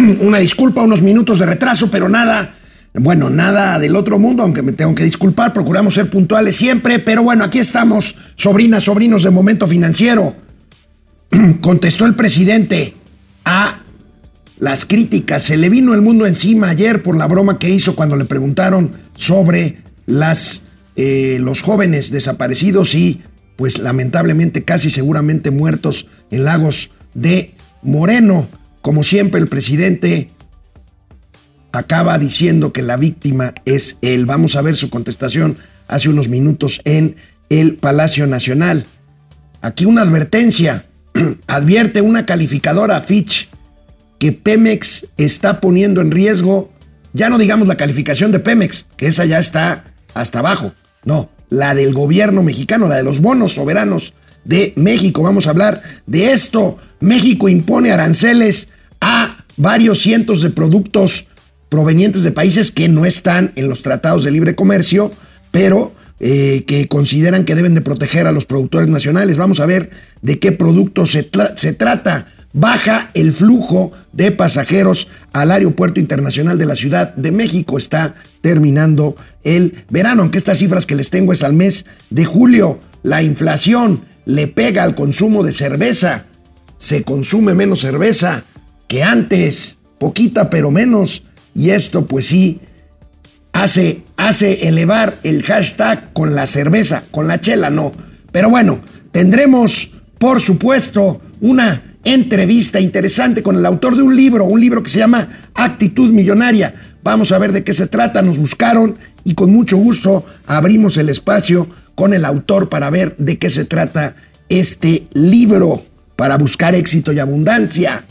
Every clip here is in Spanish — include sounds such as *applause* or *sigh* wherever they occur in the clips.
*clears throat* una disculpa, unos minutos de retraso, pero nada, bueno, nada del otro mundo, aunque me tengo que disculpar, procuramos ser puntuales siempre, pero bueno, aquí estamos, sobrinas, sobrinos de Momento Financiero. *clears throat* Contestó el presidente a las críticas. Se le vino el mundo encima ayer por la broma que hizo cuando le preguntaron sobre las, eh, los jóvenes desaparecidos y pues lamentablemente casi seguramente muertos en lagos de Moreno. Como siempre el presidente acaba diciendo que la víctima es él. Vamos a ver su contestación hace unos minutos en el Palacio Nacional. Aquí una advertencia. *clears throat* Advierte una calificadora Fitch que Pemex está poniendo en riesgo, ya no digamos la calificación de Pemex, que esa ya está hasta abajo, no, la del gobierno mexicano, la de los bonos soberanos de México. Vamos a hablar de esto. México impone aranceles a varios cientos de productos provenientes de países que no están en los tratados de libre comercio, pero eh, que consideran que deben de proteger a los productores nacionales. Vamos a ver de qué productos se, se trata. Baja el flujo de pasajeros al Aeropuerto Internacional de la Ciudad de México. Está terminando el verano, aunque estas cifras que les tengo es al mes de julio. La inflación le pega al consumo de cerveza. Se consume menos cerveza que antes, poquita pero menos. Y esto pues sí hace, hace elevar el hashtag con la cerveza, con la chela no. Pero bueno, tendremos por supuesto una entrevista interesante con el autor de un libro, un libro que se llama Actitud Millonaria. Vamos a ver de qué se trata, nos buscaron y con mucho gusto abrimos el espacio con el autor para ver de qué se trata este libro, para buscar éxito y abundancia.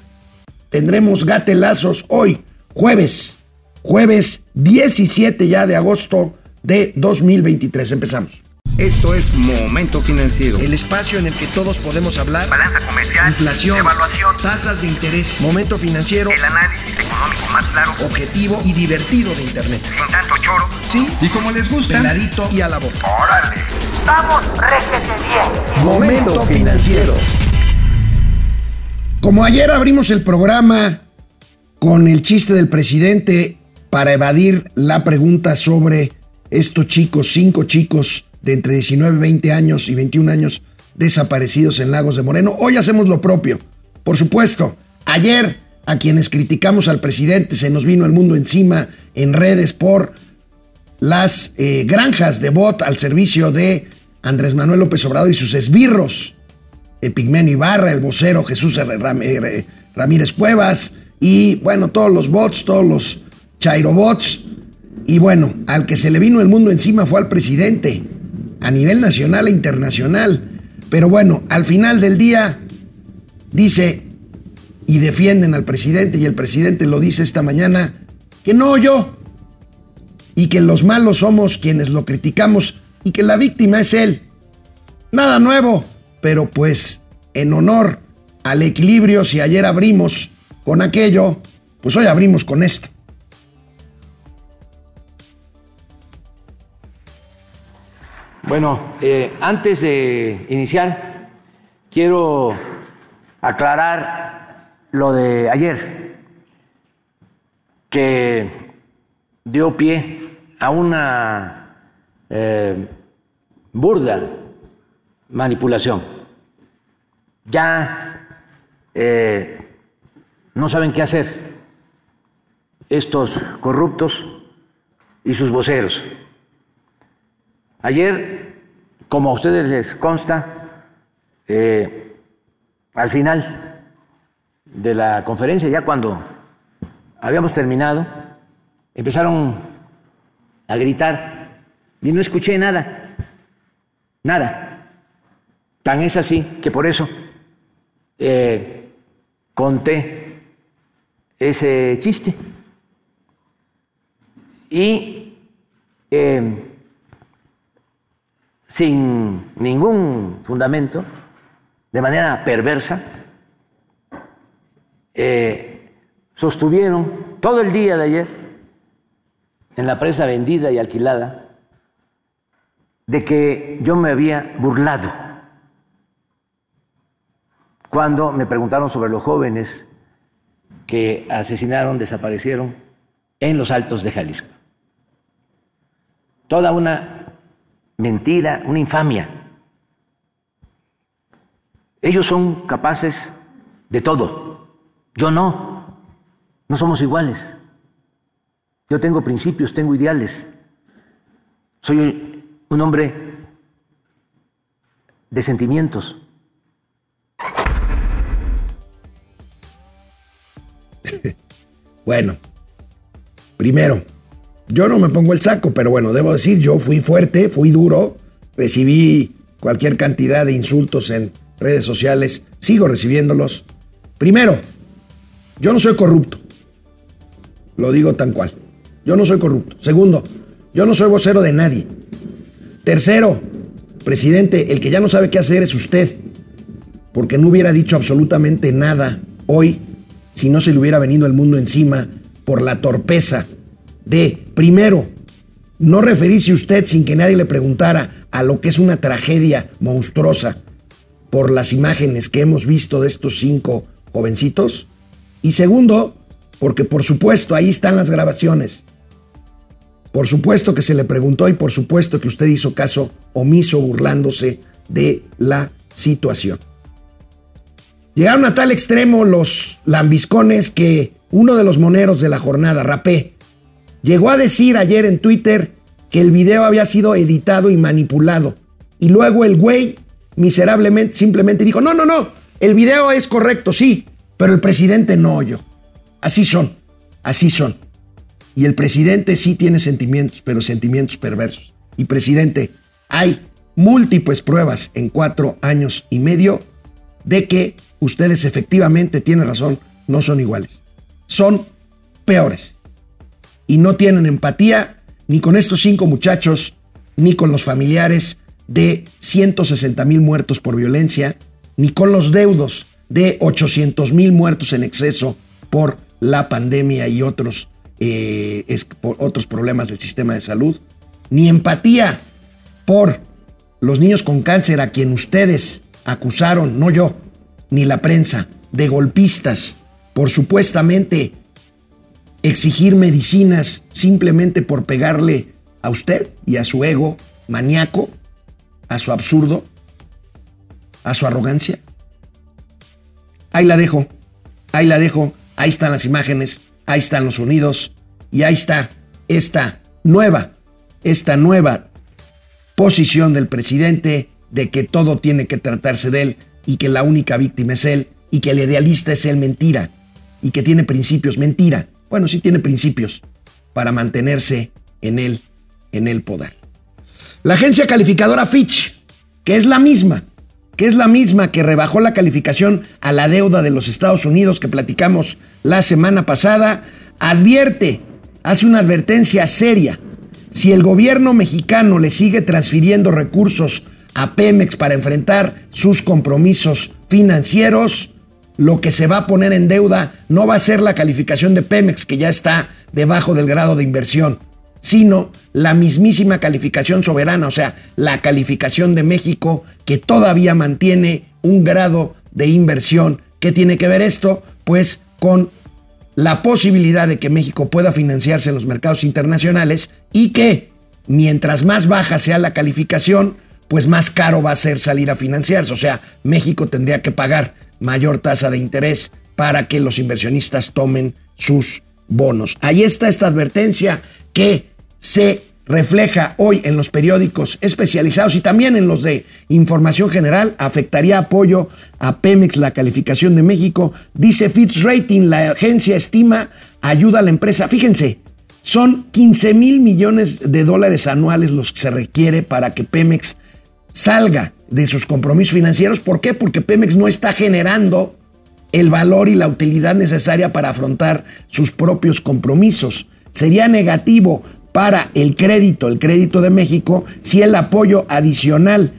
Tendremos gatelazos hoy, jueves, jueves 17 ya de agosto de 2023. Empezamos. Esto es Momento Financiero. El espacio en el que todos podemos hablar. Balanza comercial. Inflación. Evaluación. Tasas de interés. Momento Financiero. El análisis económico más claro. Objetivo y divertido de Internet. Sin tanto choro. Sí. Y como les gusta. Peladito y a la boca. Órale. Vamos, réjete bien. Momento Financiero. Como ayer abrimos el programa con el chiste del presidente para evadir la pregunta sobre estos chicos, cinco chicos de entre 19, 20 años y 21 años desaparecidos en Lagos de Moreno. Hoy hacemos lo propio. Por supuesto, ayer a quienes criticamos al presidente se nos vino el mundo encima en redes por las eh, granjas de bot al servicio de Andrés Manuel López Obrador y sus esbirros. Epigmenio Ibarra, el vocero Jesús Ramírez Cuevas y bueno, todos los bots, todos los chairobots. Y bueno, al que se le vino el mundo encima fue al presidente a nivel nacional e internacional. Pero bueno, al final del día dice y defienden al presidente y el presidente lo dice esta mañana que no yo y que los malos somos quienes lo criticamos y que la víctima es él. Nada nuevo, pero pues en honor al equilibrio, si ayer abrimos con aquello, pues hoy abrimos con esto. Bueno, eh, antes de iniciar, quiero aclarar lo de ayer, que dio pie a una eh, burda manipulación. Ya eh, no saben qué hacer estos corruptos y sus voceros. Ayer, como a ustedes les consta, eh, al final de la conferencia, ya cuando habíamos terminado, empezaron a gritar y no escuché nada, nada. Tan es así que por eso eh, conté ese chiste. Y eh, sin ningún fundamento, de manera perversa, eh, sostuvieron todo el día de ayer en la presa vendida y alquilada de que yo me había burlado cuando me preguntaron sobre los jóvenes que asesinaron, desaparecieron en los altos de Jalisco. Toda una mentira, una infamia. Ellos son capaces de todo. Yo no. No somos iguales. Yo tengo principios, tengo ideales. Soy un hombre de sentimientos. Bueno, primero, yo no me pongo el saco, pero bueno, debo decir, yo fui fuerte, fui duro, recibí cualquier cantidad de insultos en redes sociales, sigo recibiéndolos. Primero, yo no soy corrupto, lo digo tan cual, yo no soy corrupto. Segundo, yo no soy vocero de nadie. Tercero, presidente, el que ya no sabe qué hacer es usted, porque no hubiera dicho absolutamente nada hoy si no se le hubiera venido el mundo encima por la torpeza de, primero, no referirse usted sin que nadie le preguntara a lo que es una tragedia monstruosa por las imágenes que hemos visto de estos cinco jovencitos. Y segundo, porque por supuesto ahí están las grabaciones. Por supuesto que se le preguntó y por supuesto que usted hizo caso omiso burlándose de la situación. Llegaron a tal extremo los lambiscones que uno de los moneros de la jornada, Rapé, llegó a decir ayer en Twitter que el video había sido editado y manipulado. Y luego el güey miserablemente simplemente dijo, no, no, no, el video es correcto, sí, pero el presidente no oyó. Así son, así son. Y el presidente sí tiene sentimientos, pero sentimientos perversos. Y presidente, hay múltiples pruebas en cuatro años y medio de que ustedes efectivamente tienen razón, no son iguales. Son peores. Y no tienen empatía ni con estos cinco muchachos, ni con los familiares de 160 mil muertos por violencia, ni con los deudos de 800 mil muertos en exceso por la pandemia y otros, eh, otros problemas del sistema de salud, ni empatía por los niños con cáncer a quien ustedes acusaron, no yo, ni la prensa, de golpistas por supuestamente exigir medicinas simplemente por pegarle a usted y a su ego maníaco, a su absurdo, a su arrogancia. Ahí la dejo, ahí la dejo, ahí están las imágenes, ahí están los sonidos y ahí está esta nueva, esta nueva posición del presidente de que todo tiene que tratarse de él y que la única víctima es él y que el idealista es él mentira y que tiene principios mentira. Bueno, sí tiene principios para mantenerse en él, en el poder. La agencia calificadora Fitch, que es la misma, que es la misma que rebajó la calificación a la deuda de los Estados Unidos que platicamos la semana pasada, advierte, hace una advertencia seria. Si el gobierno mexicano le sigue transfiriendo recursos a Pemex para enfrentar sus compromisos financieros, lo que se va a poner en deuda no va a ser la calificación de Pemex, que ya está debajo del grado de inversión, sino la mismísima calificación soberana, o sea, la calificación de México, que todavía mantiene un grado de inversión. ¿Qué tiene que ver esto? Pues con la posibilidad de que México pueda financiarse en los mercados internacionales y que mientras más baja sea la calificación, pues más caro va a ser salir a financiarse. O sea, México tendría que pagar mayor tasa de interés para que los inversionistas tomen sus bonos. Ahí está esta advertencia que se refleja hoy en los periódicos especializados y también en los de información general, afectaría apoyo a Pemex, la calificación de México. Dice Fitch Rating, la agencia estima ayuda a la empresa. Fíjense, son 15 mil millones de dólares anuales los que se requiere para que Pemex salga de sus compromisos financieros. ¿Por qué? Porque Pemex no está generando el valor y la utilidad necesaria para afrontar sus propios compromisos. Sería negativo para el crédito, el crédito de México, si el apoyo adicional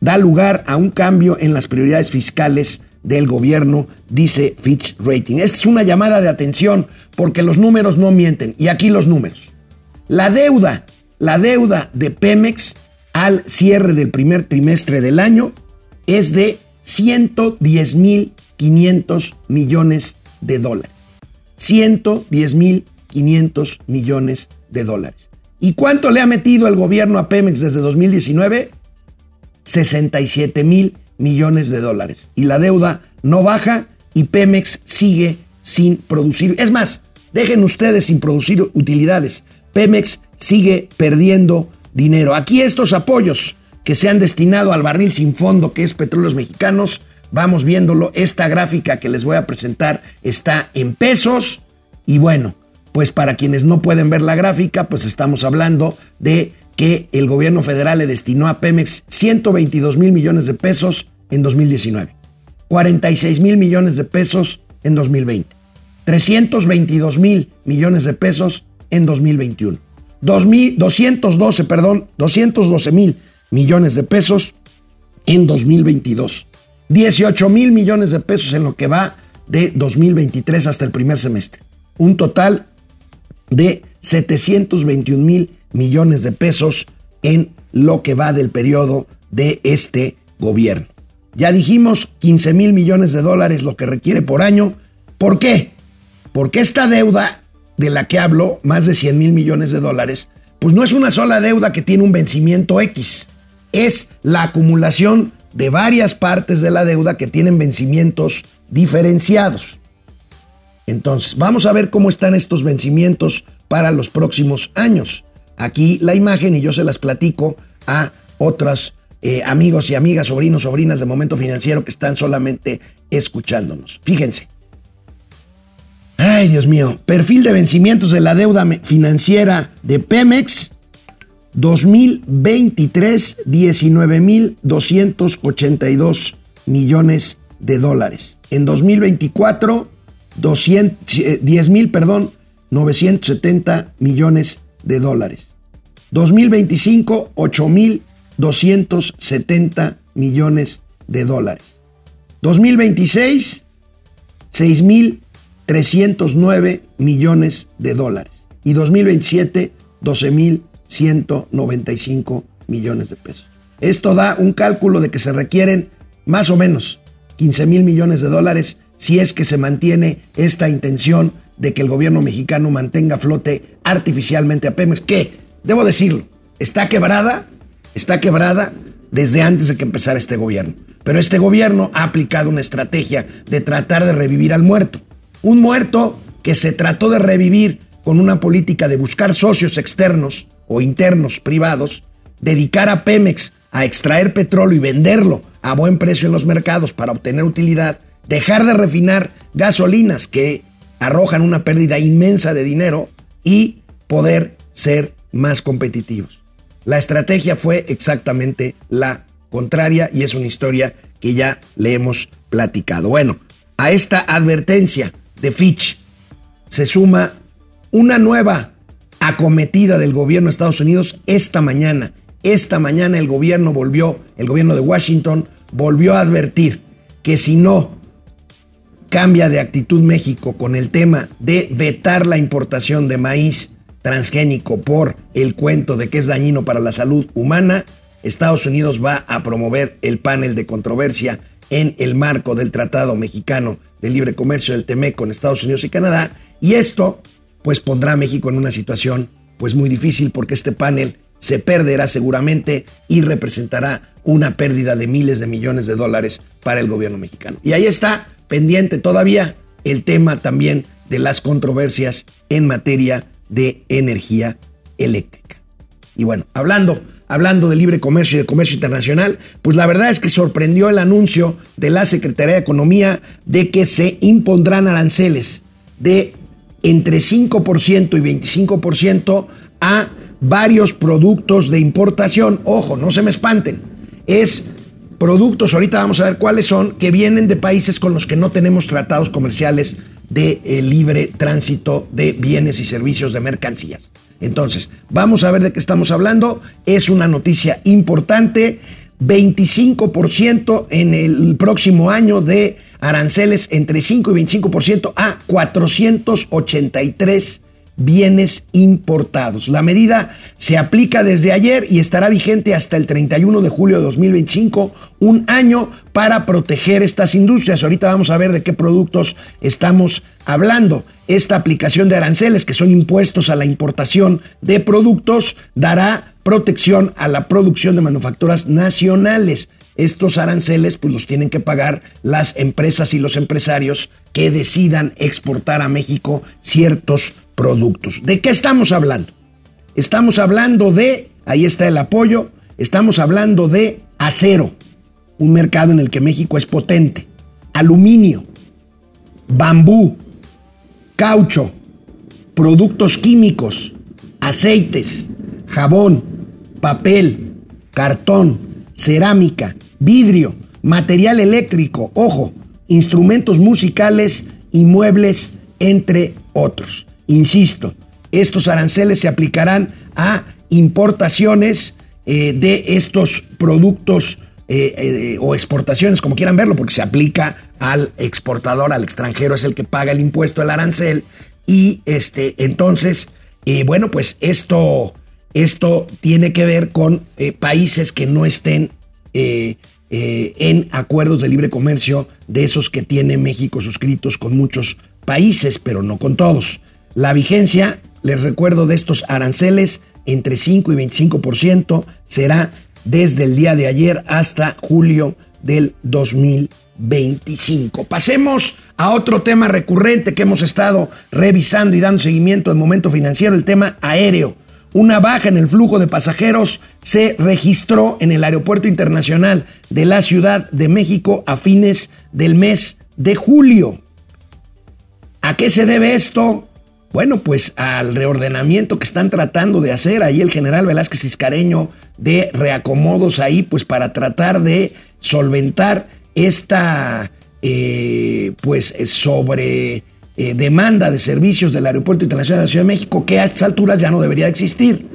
da lugar a un cambio en las prioridades fiscales del gobierno, dice Fitch Rating. Esta es una llamada de atención porque los números no mienten. Y aquí los números. La deuda, la deuda de Pemex al cierre del primer trimestre del año es de 110.500 millones de dólares. 110 mil 500 millones de dólares. ¿Y cuánto le ha metido el gobierno a Pemex desde 2019? 67 mil millones de dólares. Y la deuda no baja y Pemex sigue sin producir. Es más, dejen ustedes sin producir utilidades. Pemex sigue perdiendo dinero. Aquí estos apoyos que se han destinado al barril sin fondo que es Petróleos Mexicanos, vamos viéndolo. Esta gráfica que les voy a presentar está en pesos y bueno, pues para quienes no pueden ver la gráfica, pues estamos hablando de que el gobierno federal le destinó a Pemex 122 mil millones de pesos en 2019, 46 mil millones de pesos en 2020, 322 mil millones de pesos en 2021, 212, perdón, 212 mil millones de pesos en 2022, 18 mil millones de pesos en lo que va de 2023 hasta el primer semestre. Un total de 721 mil millones de pesos en lo que va del periodo de este gobierno. Ya dijimos 15 mil millones de dólares lo que requiere por año. ¿Por qué? Porque esta deuda de la que hablo, más de 100 mil millones de dólares, pues no es una sola deuda que tiene un vencimiento X. Es la acumulación de varias partes de la deuda que tienen vencimientos diferenciados. Entonces, vamos a ver cómo están estos vencimientos para los próximos años. Aquí la imagen y yo se las platico a otros eh, amigos y amigas, sobrinos, sobrinas de Momento Financiero que están solamente escuchándonos. Fíjense. Ay, Dios mío. Perfil de vencimientos de la deuda financiera de Pemex. 2023, 19.282 millones de dólares. En 2024, 10 mil, perdón, 970 millones de dólares. 2025, 8 mil 270 millones de dólares. 2026, 6 mil 309 millones de dólares. Y 2027, 12 mil 195 millones de pesos. Esto da un cálculo de que se requieren más o menos 15 mil millones de dólares si es que se mantiene esta intención de que el gobierno mexicano mantenga flote artificialmente a Pemex, que, debo decirlo, está quebrada, está quebrada desde antes de que empezara este gobierno. Pero este gobierno ha aplicado una estrategia de tratar de revivir al muerto. Un muerto que se trató de revivir con una política de buscar socios externos o internos privados, dedicar a Pemex a extraer petróleo y venderlo a buen precio en los mercados para obtener utilidad dejar de refinar gasolinas que arrojan una pérdida inmensa de dinero y poder ser más competitivos. La estrategia fue exactamente la contraria y es una historia que ya le hemos platicado. Bueno, a esta advertencia de Fitch se suma una nueva acometida del gobierno de Estados Unidos esta mañana. Esta mañana el gobierno volvió, el gobierno de Washington volvió a advertir que si no cambia de actitud México con el tema de vetar la importación de maíz transgénico por el cuento de que es dañino para la salud humana, Estados Unidos va a promover el panel de controversia en el marco del Tratado Mexicano de Libre Comercio del TEMEC con Estados Unidos y Canadá. Y esto, pues, pondrá a México en una situación, pues, muy difícil porque este panel se perderá seguramente y representará una pérdida de miles de millones de dólares para el gobierno mexicano. Y ahí está pendiente todavía el tema también de las controversias en materia de energía eléctrica. Y bueno, hablando, hablando de libre comercio y de comercio internacional, pues la verdad es que sorprendió el anuncio de la Secretaría de Economía de que se impondrán aranceles de entre 5% y 25% a varios productos de importación. Ojo, no se me espanten. Es productos, ahorita vamos a ver cuáles son, que vienen de países con los que no tenemos tratados comerciales de eh, libre tránsito de bienes y servicios de mercancías. Entonces, vamos a ver de qué estamos hablando. Es una noticia importante. 25% en el próximo año de aranceles entre 5 y 25% a 483 bienes importados. La medida se aplica desde ayer y estará vigente hasta el 31 de julio de 2025, un año para proteger estas industrias. Ahorita vamos a ver de qué productos estamos hablando. Esta aplicación de aranceles, que son impuestos a la importación de productos, dará protección a la producción de manufacturas nacionales estos aranceles pues los tienen que pagar las empresas y los empresarios que decidan exportar a México ciertos productos. ¿De qué estamos hablando? Estamos hablando de, ahí está el apoyo, estamos hablando de acero, un mercado en el que México es potente, aluminio, bambú, caucho, productos químicos, aceites, jabón, papel, cartón, cerámica, vidrio, material eléctrico, ojo, instrumentos musicales y muebles, entre otros. Insisto, estos aranceles se aplicarán a importaciones eh, de estos productos eh, eh, o exportaciones, como quieran verlo, porque se aplica al exportador, al extranjero, es el que paga el impuesto, el arancel. Y este, entonces, bueno, pues esto, esto tiene que ver con países que no estén en acuerdos de libre comercio de esos que tiene México suscritos con muchos países, pero no con todos. La vigencia, les recuerdo, de estos aranceles entre 5 y 25% será desde el día de ayer hasta julio del 2025. Pasemos a otro tema recurrente que hemos estado revisando y dando seguimiento en momento financiero, el tema aéreo. Una baja en el flujo de pasajeros se registró en el Aeropuerto Internacional de la Ciudad de México a fines del mes de julio. ¿A qué se debe esto? Bueno, pues al reordenamiento que están tratando de hacer ahí el general Velázquez Iscareño de reacomodos ahí, pues para tratar de solventar esta, eh, pues sobre eh, demanda de servicios del Aeropuerto Internacional de la Ciudad de México, que a estas alturas ya no debería existir.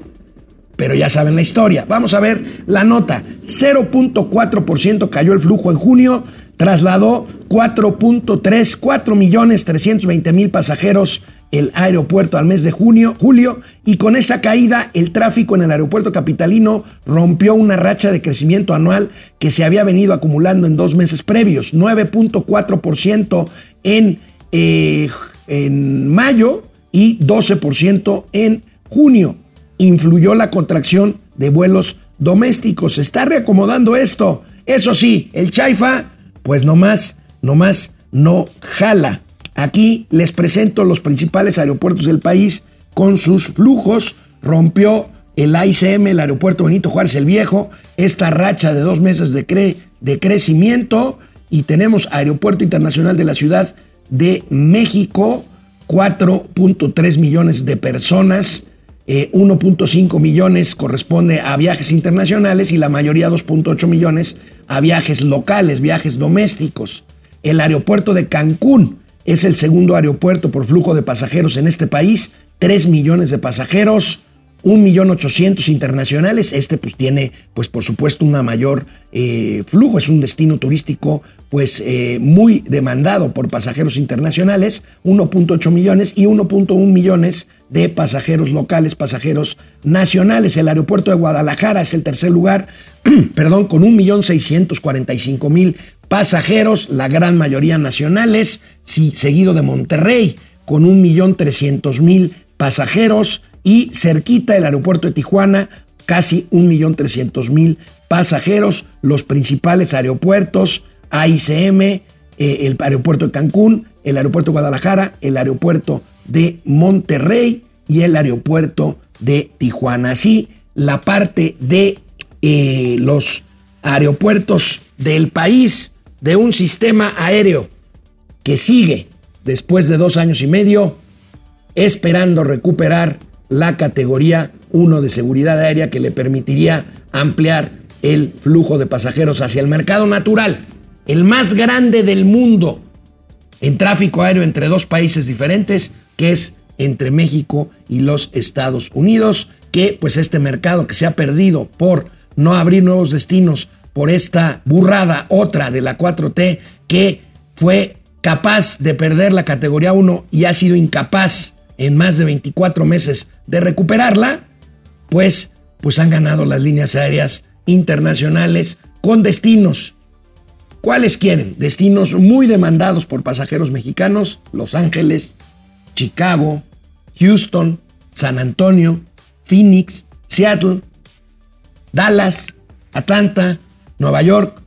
Pero ya saben la historia. Vamos a ver la nota. 0.4% cayó el flujo en junio, trasladó 4.3, 4 millones 320 mil pasajeros el aeropuerto al mes de junio, julio, y con esa caída el tráfico en el aeropuerto capitalino rompió una racha de crecimiento anual que se había venido acumulando en dos meses previos, 9.4% en, eh, en mayo y 12% en junio. Influyó la contracción de vuelos domésticos. Se está reacomodando esto. Eso sí, el Chaifa, pues nomás, nomás no jala. Aquí les presento los principales aeropuertos del país con sus flujos. Rompió el AICM, el aeropuerto Benito Juárez el Viejo, esta racha de dos meses de, crecimiento. Y tenemos Aeropuerto Internacional de la Ciudad de México, 4.3 millones de personas. 1.5 eh, millones corresponde a viajes internacionales y la mayoría 2.8 millones a viajes locales, viajes domésticos. El aeropuerto de Cancún, es el segundo aeropuerto por flujo de pasajeros en este país, 3 millones de pasajeros, 1 millón 800 internacionales. Este pues tiene pues por supuesto una mayor eh, flujo, es un destino turístico pues eh, muy demandado por pasajeros internacionales, 1.8 millones y 1.1 millones de pasajeros locales, pasajeros nacionales. El aeropuerto de Guadalajara es el tercer lugar, *clears throat* perdón, con 1.645.000 pasajeros, la gran mayoría nacionales, seguido de Monterrey, con 1.300.000 pasajeros, y cerquita el aeropuerto de Tijuana, casi 1.300.000 pasajeros, los principales aeropuertos, AICM, eh, el aeropuerto de Cancún, el aeropuerto de Guadalajara, el aeropuerto de Monterrey y el aeropuerto de Tijuana. Así, la parte de eh, los aeropuertos del país de un sistema aéreo que sigue después de dos años y medio esperando recuperar la categoría 1 de seguridad aérea que le permitiría ampliar el flujo de pasajeros hacia el mercado natural, el más grande del mundo en tráfico aéreo entre dos países diferentes, que es entre México y los Estados Unidos, que pues este mercado que se ha perdido por no abrir nuevos destinos por esta burrada, otra de la 4T, que fue capaz de perder la categoría 1 y ha sido incapaz en más de 24 meses de recuperarla, pues, pues han ganado las líneas aéreas internacionales con destinos. ¿Cuáles quieren? Destinos muy demandados por pasajeros mexicanos, Los Ángeles, Chicago, Houston, San Antonio, Phoenix, Seattle, Dallas, Atlanta, Nueva York,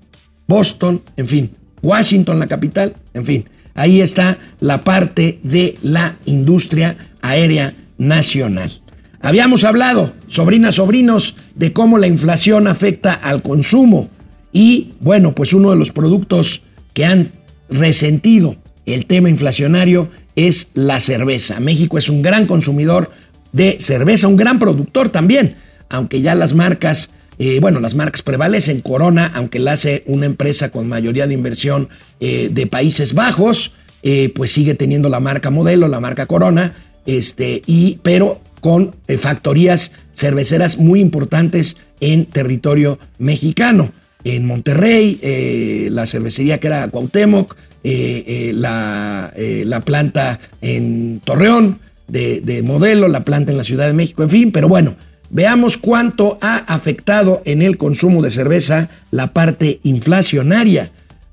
Boston, en fin, Washington, la capital, en fin. Ahí está la parte de la industria aérea nacional. Habíamos hablado, sobrinas, sobrinos, de cómo la inflación afecta al consumo y, bueno, pues uno de los productos que han resentido el tema inflacionario es la cerveza. México es un gran consumidor de cerveza, un gran productor también, aunque ya las marcas eh, bueno, las marcas prevalecen. Corona, aunque la hace una empresa con mayoría de inversión eh, de Países Bajos, eh, pues sigue teniendo la marca modelo, la marca Corona, este, y, pero con factorías cerveceras muy importantes en territorio mexicano. En Monterrey, la cervecería que era Cuauhtémoc, la, la, planta en Torreón de, de modelo, la planta en la Ciudad de México, en fin, pero bueno, Veamos cuánto ha afectado en el consumo de cerveza la parte inflacionaria.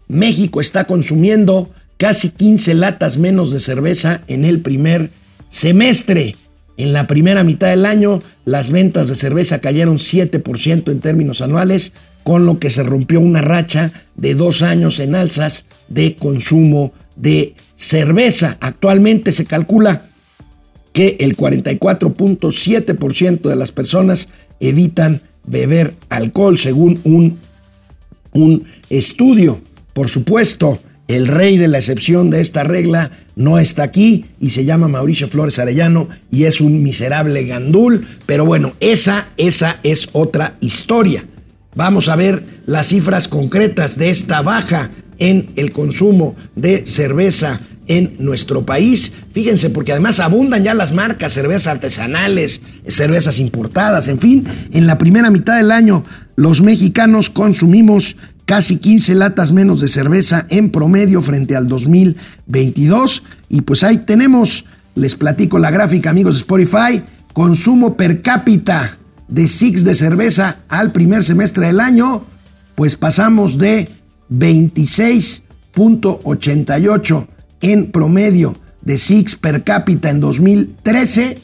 México está consumiendo casi 15 latas menos de cerveza en el primer semestre. En la primera mitad del año, las ventas de cerveza cayeron 7% en términos anuales, con lo que se rompió una racha de dos años en alzas de consumo de cerveza. Actualmente se calcula que el 44.7% de las personas evitan beber alcohol, según un, un estudio. Por supuesto, el rey de la excepción de esta regla no está aquí y se llama Mauricio Flores Arellano y es un miserable gandul, pero bueno, esa, esa es otra historia. Vamos a ver las cifras concretas de esta baja en el consumo de cerveza en nuestro país. Fíjense, porque además abundan ya las marcas, cervezas artesanales, cervezas importadas, en fin. En la primera mitad del año, los mexicanos consumimos casi 15 latas menos de cerveza en promedio frente al 2022. Y pues ahí tenemos, les platico la gráfica, amigos de Spotify, consumo per cápita de Six de cerveza al primer semestre del año, pues pasamos de 26.88 en promedio de Six per cápita en 2013,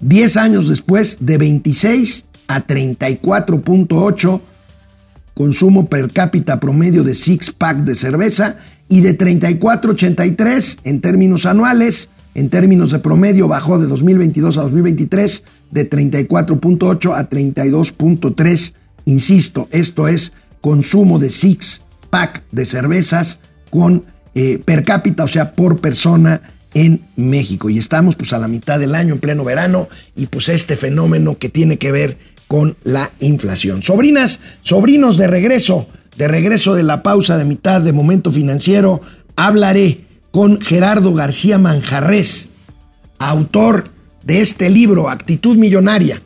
10 años después de 26 a 34.8 consumo per cápita promedio de Six Pack de cerveza y de 34.83 en términos anuales, en términos de promedio bajó de 2022 a 2023 de 34.8 a 32.3. Insisto, esto es consumo de Six Pack de cervezas con eh, per cápita, o sea, por persona en México. Y estamos pues a la mitad del año, en pleno verano, y pues este fenómeno que tiene que ver con la inflación. Sobrinas, sobrinos de regreso, de regreso de la pausa de mitad de momento financiero, hablaré con Gerardo García Manjarres, autor de este libro, Actitud Millonaria.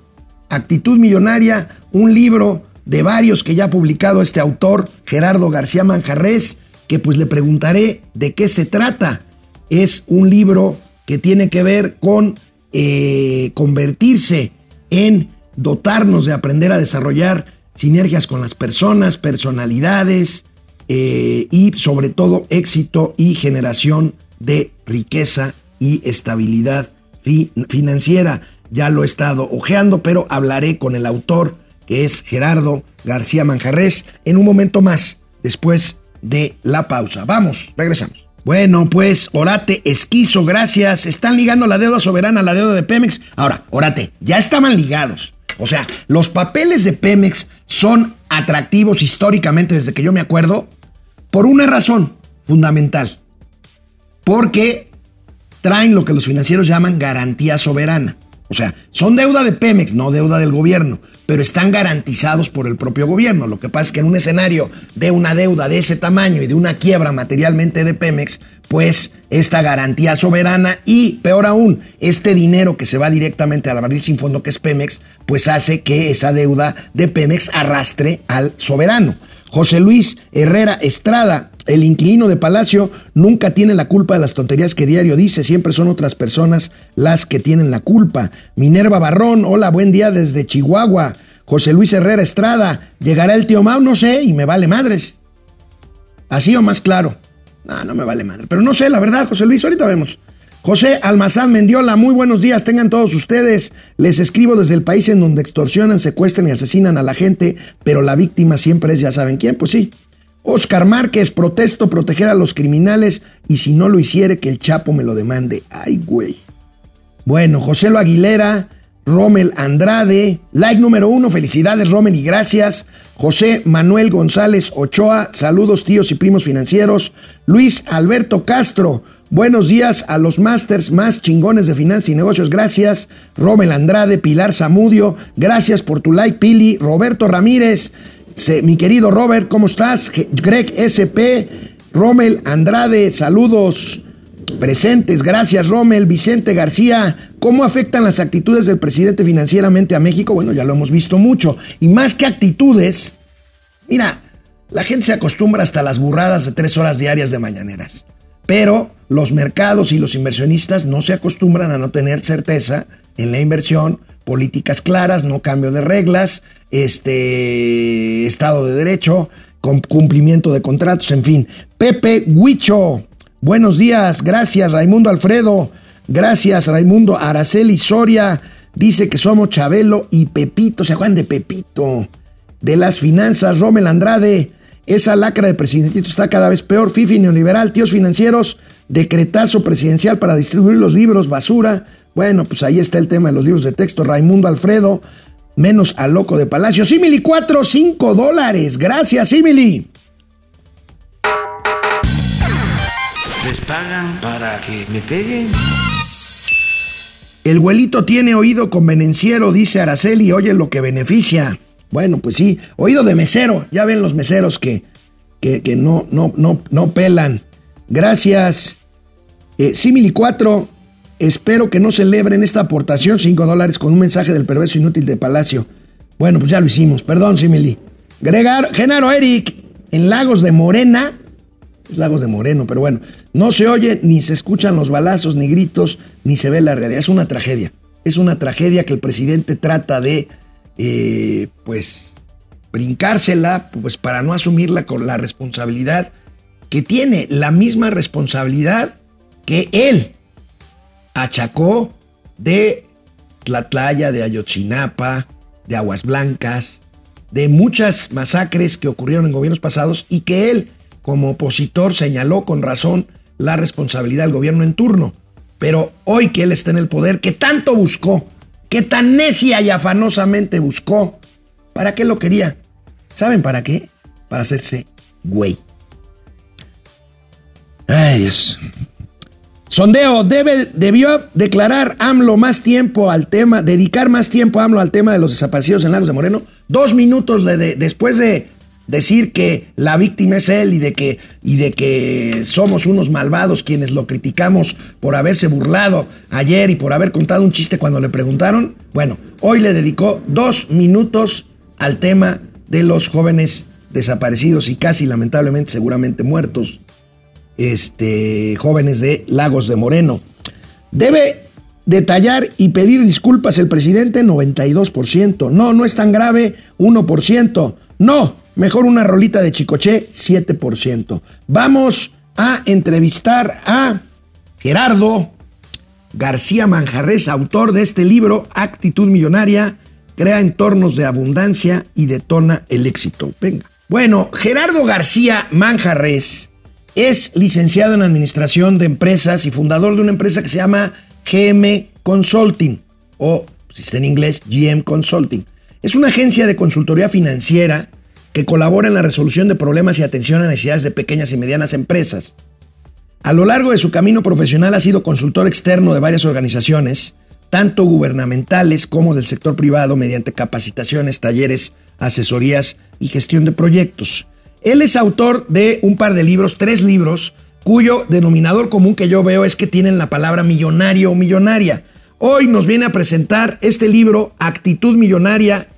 Actitud Millonaria, un libro de varios que ya ha publicado este autor, Gerardo García Manjarres, que pues le preguntaré de qué se trata. Es un libro que tiene que ver con eh, convertirse en dotarnos de aprender a desarrollar sinergias con las personas, personalidades eh, y sobre todo éxito y generación de riqueza y estabilidad financiera. Ya lo he estado ojeando, pero hablaré con el autor que es Gerardo García Manjarres en un momento más, después de la pausa. Vamos, regresamos. Bueno, pues Orate Esquizo, gracias. Están ligando la deuda soberana a la deuda de Pemex. Ahora, Orate, ya estaban ligados. O sea, los papeles de Pemex son atractivos históricamente desde que yo me acuerdo por una razón fundamental. Porque traen lo que los financieros llaman garantía soberana. O sea, son deuda de Pemex, no deuda del gobierno, pero están garantizados por el propio gobierno. Lo que pasa es que en un escenario de una deuda de ese tamaño y de una quiebra materialmente de Pemex, pues esta garantía soberana y, peor aún, este dinero que se va directamente al barril sin fondo que es Pemex, pues hace que esa deuda de Pemex arrastre al soberano. José Luis Herrera Estrada El inquilino de Palacio nunca tiene la culpa de las tonterías que diario dice, siempre son otras personas las que tienen la culpa. Minerva Barrón, hola, buen día desde Chihuahua. José Luis Herrera Estrada, ¿llegará el tío Mau? No sé, y me vale madres. Así o más claro. No, no me vale madre. Pero no sé, la verdad, José Luis, ahorita vemos. José Almazán Mendiola, muy buenos días, tengan todos ustedes. Les escribo desde el país en donde extorsionan, secuestran y asesinan a la gente, pero la víctima siempre es, ya saben quién, pues sí. Oscar Márquez, protesto proteger a los criminales y si no lo hiciere, que el Chapo me lo demande. Ay, güey. Bueno, José Lo Aguilera, Rommel Andrade, like número uno, felicidades Rommel y gracias. José Manuel González Ochoa, saludos tíos y primos financieros. Luis Alberto Castro, buenos días a los masters más chingones de finanzas y negocios, gracias. Rommel Andrade, Pilar Zamudio, gracias por tu like, Pili. Roberto Ramírez, mi querido Robert, ¿cómo estás? Greg SP, Rommel Andrade, saludos presentes. Gracias, Rommel. Vicente García, ¿cómo afectan las actitudes del presidente financieramente a México? Bueno, ya lo hemos visto mucho. Y más que actitudes, mira, la gente se acostumbra hasta las burradas de tres horas diarias de mañaneras. Pero los mercados y los inversionistas no se acostumbran a no tener certeza en la inversión, políticas claras, no cambio de reglas, este Estado de Derecho, cumplimiento de contratos, en fin. Pepe Huicho, Buenos días, gracias Raimundo Alfredo, gracias Raimundo. Araceli Soria, dice que somos Chabelo y Pepito, ¿se acuerdan de Pepito? De las finanzas, Rommel Andrade, esa lacra de presidentito está cada vez peor, Fifi neoliberal, tíos financieros, decretazo presidencial para distribuir los libros, basura. Bueno, pues ahí está el tema de los libros de texto, Raimundo Alfredo, menos al loco de Palacio. Simili 4, 5 dólares, gracias Simili. les pagan para que me peguen. El güelito tiene oído convenenciero, dice Araceli, oye lo que beneficia. Bueno, pues sí, oído de mesero. Ya ven los meseros que, que, no, no, no, no pelan. Gracias. Eh, Simili 4, espero que no celebren esta aportación, 5 dólares, con un mensaje del perverso inútil de Palacio. Bueno, pues ya lo hicimos. Perdón, Simili. Gregar, Genaro Eric, en Lagos de Morena, Lagos de Moreno, pero bueno, no se oye, ni se escuchan los balazos, ni gritos, ni se ve la realidad. Es una tragedia. Es una tragedia que el presidente trata de, eh, pues, brincársela, pues, para no asumirla con la responsabilidad que tiene, la misma responsabilidad que él achacó de Tlatlaya, de Ayotzinapa, de Aguas Blancas, de muchas masacres que ocurrieron en gobiernos pasados y que él como opositor señaló con razón la responsabilidad del gobierno en turno. Pero hoy que él está en el poder, que tanto buscó, que tan necia y afanosamente buscó, ¿para qué lo quería? ¿Saben para qué? Para hacerse güey. Ay, Dios. Sondeo, debe, debió declarar AMLO más tiempo al tema, dedicar más tiempo AMLO al tema de los desaparecidos en Lagos de Moreno. Dos minutos de, después de decir que la víctima es él y de que y de que somos unos malvados quienes lo criticamos por haberse burlado ayer y por haber contado un chiste cuando le preguntaron. Bueno, hoy le dedicó dos minutos al tema de los jóvenes desaparecidos y casi lamentablemente seguramente muertos, este, jóvenes de Lagos de Moreno. Debe detallar y pedir disculpas el presidente 92%. No, no es tan grave 1%. No, Mejor una rolita de Chicoche, 7%. Vamos a entrevistar a Gerardo García Manjarres, autor de este libro, Actitud Millonaria, crea entornos de abundancia y detona el éxito. Venga. Bueno, Gerardo García Manjarres es licenciado en Administración de Empresas y fundador de una empresa que se llama GM Consulting, o si está en inglés, GM Consulting. Es una agencia de consultoría financiera que colabora en la resolución de problemas y atención a necesidades de pequeñas y medianas empresas. A lo largo de su camino profesional ha sido consultor externo de varias organizaciones, tanto gubernamentales como del sector privado, mediante capacitaciones, talleres, asesorías y gestión de proyectos. Él es autor de un par de libros, tres libros, cuyo denominador común que yo veo es que tienen la palabra millonario o millonaria. Hoy nos viene a presentar este libro, Actitud Millonaria,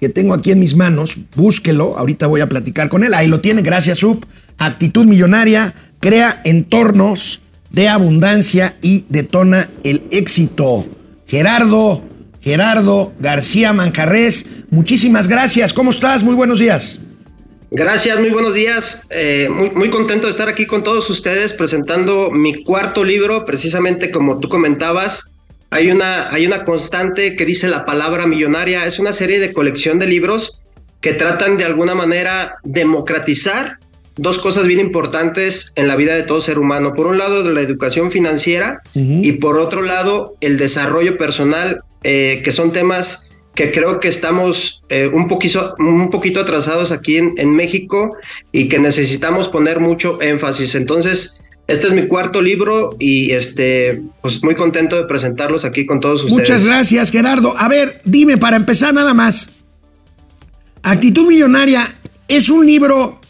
que tengo aquí en mis manos, búsquelo, ahorita voy a platicar con él, ahí lo tiene, gracias Sub, Actitud Millonaria crea entornos de abundancia y detona el éxito. Gerardo, Gerardo García Manjarres, muchísimas gracias. ¿Cómo estás? Muy buenos días. Gracias, muy buenos días. Eh, muy, muy contento de estar aquí con todos ustedes presentando mi cuarto libro, precisamente como tú comentabas. Hay una, hay una constante que dice la palabra millonaria. Es una serie de colección de libros que tratan de alguna manera democratizar dos cosas bien importantes en la vida de todo ser humano. Por un lado, la educación financiera y por otro lado, el desarrollo personal, eh, que son temas que creo que estamos eh, un, poquito, un poquito atrasados aquí en, en, México y que necesitamos poner mucho énfasis. Entonces, este es mi cuarto libro y este, pues muy contento de presentarlos aquí con todos ustedes. Muchas gracias, Gerardo. A ver, dime para empezar nada más. Actitud Millonaria es un libro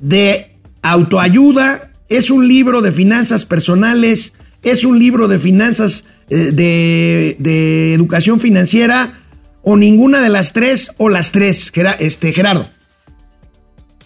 de autoayuda, es un libro de finanzas personales, es un libro de finanzas, eh, de, de educación financiera o ninguna de las tres o las tres, este, Gerardo?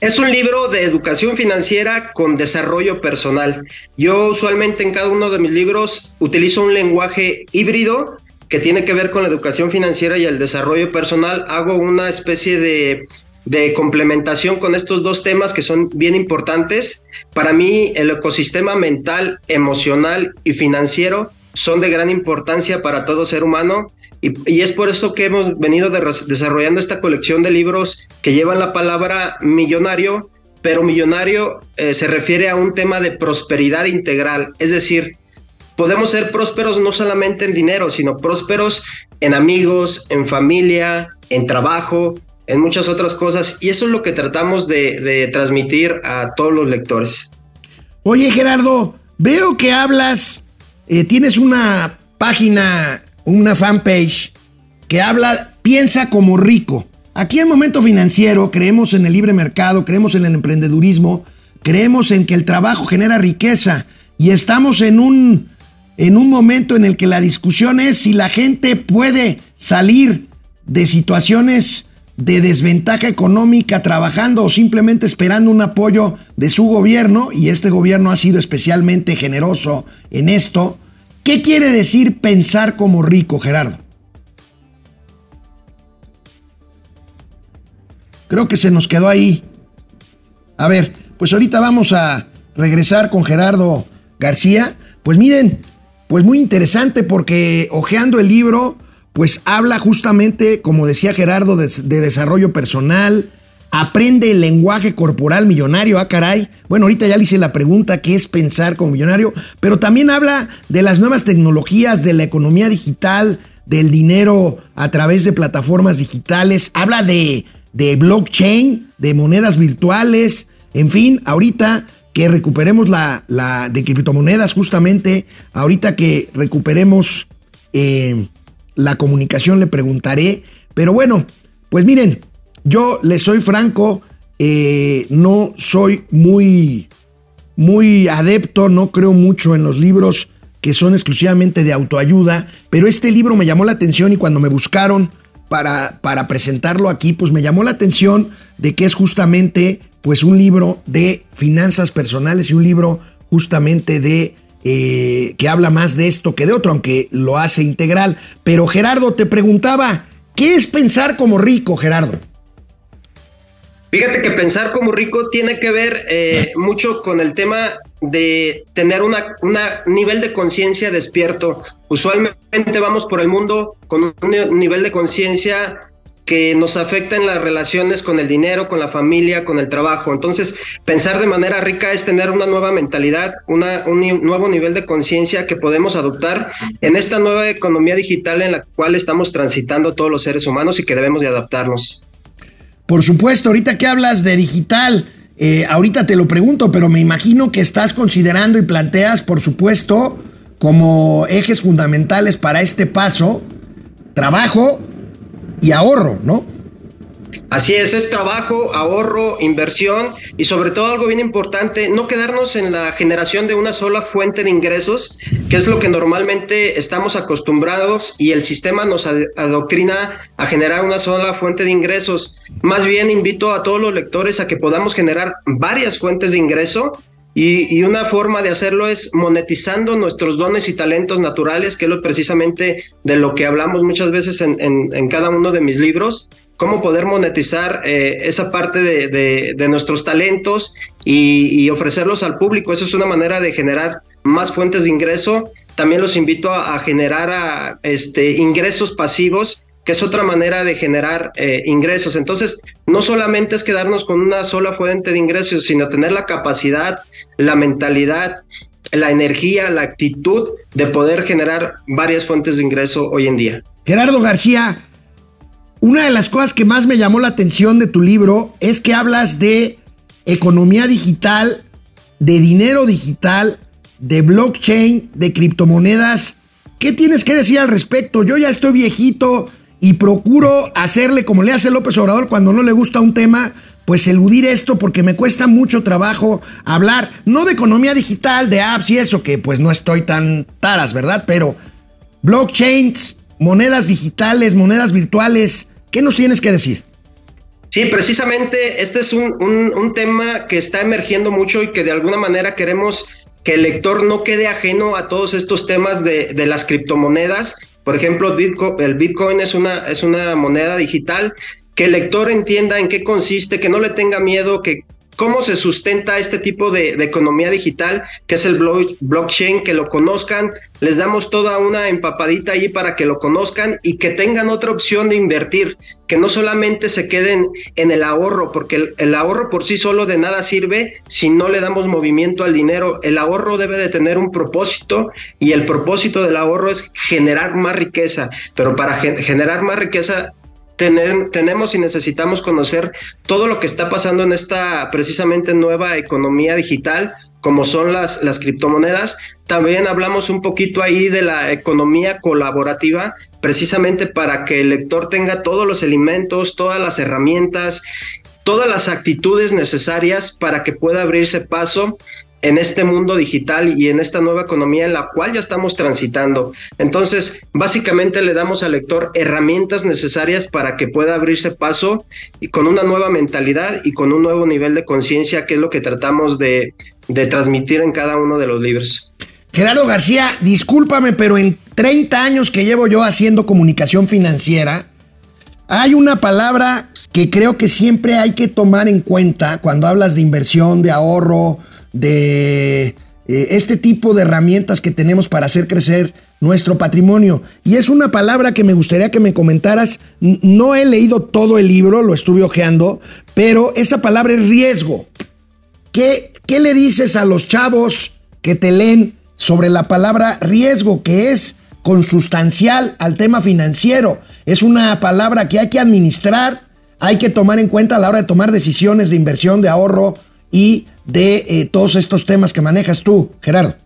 Es un libro de educación financiera con desarrollo personal. Yo usualmente en cada uno de mis libros utilizo un lenguaje híbrido que tiene que ver con la educación financiera y el desarrollo personal. Hago una especie de, de complementación con estos dos temas que son bien importantes. Para mí el ecosistema mental, emocional y financiero son de gran importancia para todo ser humano y, es por eso que hemos venido desarrollando esta colección de libros que llevan la palabra millonario, pero millonario eh, se refiere a un tema de prosperidad integral, es decir, podemos ser prósperos no solamente en dinero, sino prósperos en amigos, en familia, en trabajo, en muchas otras cosas. Y eso es lo que tratamos de, transmitir a todos los lectores. Oye Gerardo, veo que hablas, eh, tienes una página una fanpage que habla, piensa como rico. Aquí en Momento Financiero creemos en el libre mercado, creemos en el emprendedurismo, creemos en que el trabajo genera riqueza y estamos en un, en un momento en el que la discusión es si la gente puede salir de situaciones de desventaja económica trabajando o simplemente esperando un apoyo de su gobierno, y este gobierno ha sido especialmente generoso en esto, ¿Qué quiere decir pensar como rico, Gerardo? Creo que se nos quedó ahí. A ver, pues ahorita vamos a regresar con Gerardo García. Pues miren, pues muy interesante porque hojeando el libro, pues habla justamente, como decía Gerardo, de, de desarrollo personal, aprende el lenguaje corporal millonario, ah caray. Bueno, ahorita ya le hice la pregunta, ¿qué es pensar como millonario? Pero también habla de las nuevas tecnologías, de la economía digital, del dinero a través de plataformas digitales, habla de, de blockchain, de monedas virtuales, en fin, ahorita que recuperemos la, la de criptomonedas justamente, ahorita que recuperemos eh, la comunicación le preguntaré, pero bueno, pues miren, yo les soy franco, eh, no soy muy, muy adepto, no creo mucho en los libros que son exclusivamente de autoayuda, pero este libro me llamó la atención y cuando me buscaron para, para presentarlo aquí, pues me llamó la atención de que es justamente pues un libro de finanzas personales y un libro justamente de eh, que habla más de esto que de otro, aunque lo hace integral. Pero Gerardo te preguntaba, ¿qué es pensar como rico, Gerardo? Fíjate que pensar como rico tiene que ver eh, mucho con el tema de tener un una nivel de conciencia despierto. Usualmente vamos por el mundo con un nivel de conciencia que nos afecta en las relaciones con el dinero, con la familia, con el trabajo. Entonces, pensar de manera rica es tener una nueva mentalidad, un nuevo nivel de conciencia que podemos adoptar en esta nueva economía digital en la cual estamos transitando todos los seres humanos y que debemos de adaptarnos. Por supuesto, ahorita que hablas de digital, eh, ahorita te lo pregunto, pero me imagino que estás considerando y planteas, por supuesto, como ejes fundamentales para este paso, trabajo y ahorro, ¿no? Así es, es trabajo, ahorro, inversión y sobre todo algo bien importante, no quedarnos en la generación de una sola fuente de ingresos, que es lo que normalmente estamos acostumbrados y el sistema nos adoctrina a generar una sola fuente de ingresos. Más bien invito a todos los lectores a que podamos generar varias fuentes de ingreso y, una forma de hacerlo es monetizando nuestros dones y talentos naturales, que es lo, precisamente de lo que hablamos muchas veces en, cada uno de mis libros, cómo poder monetizar eh, esa parte de, nuestros talentos y, ofrecerlos al público. Esa es una manera de generar más fuentes de ingreso. También los invito a, generar este, ingresos pasivos es otra manera de generar eh, ingresos. Entonces, no solamente es quedarnos con una sola fuente de ingresos, sino tener la capacidad, la mentalidad, la energía, la actitud de poder generar varias fuentes de ingreso hoy en día. Gerardo García, una de las cosas que más me llamó la atención de tu libro es que hablas de economía digital, de dinero digital, de blockchain, de criptomonedas. ¿Qué tienes que decir al respecto? Yo ya estoy viejito, y procuro hacerle como le hace López Obrador cuando no le gusta un tema, pues eludir esto porque me cuesta mucho trabajo hablar, no de economía digital, de apps y eso, que pues no estoy tan taras, ¿verdad? Pero blockchains, monedas digitales, monedas virtuales, ¿qué nos tienes que decir? Sí, precisamente este es un, un, tema que está emergiendo mucho y que de alguna manera queremos que el lector no quede ajeno a todos estos temas de, de las criptomonedas por ejemplo, el Bitcoin es una, es una moneda digital que el lector entienda en qué consiste, que no le tenga miedo, que cómo se sustenta este tipo de, economía digital, que es el blockchain, que lo conozcan, les damos toda una empapadita ahí para que lo conozcan y que tengan otra opción de invertir, que no solamente se queden en el ahorro, porque el, ahorro por sí solo de nada sirve si no le damos movimiento al dinero. El ahorro debe de tener un propósito y el propósito del ahorro es generar más riqueza, pero para generar más riqueza tenemos y necesitamos conocer todo lo que está pasando en esta precisamente nueva economía digital, como son las, las criptomonedas. También hablamos un poquito ahí de la economía colaborativa, precisamente para que el lector tenga todos los elementos, todas las herramientas, todas las actitudes necesarias para que pueda abrirse paso en este mundo digital y en esta nueva economía en la cual ya estamos transitando. Entonces, básicamente le damos al lector herramientas necesarias para que pueda abrirse paso y con una nueva mentalidad y con un nuevo nivel de conciencia, que es lo que tratamos de, de transmitir en cada uno de los libros. Gerardo García, discúlpame, pero en 30 años que llevo yo haciendo comunicación financiera, hay una palabra que creo que siempre hay que tomar en cuenta cuando hablas de inversión, de ahorro, de eh, este tipo de herramientas que tenemos para hacer crecer nuestro patrimonio. Y es una palabra que me gustaría que me comentaras. No he leído todo el libro, lo estuve ojeando, pero esa palabra es riesgo. ¿Qué, ¿Qué le dices a los chavos que te leen sobre la palabra riesgo, que es consustancial al tema financiero? Es una palabra que hay que administrar, hay que tomar en cuenta a la hora de tomar decisiones de inversión, de ahorro y de eh, todos estos temas que manejas tú, Gerardo.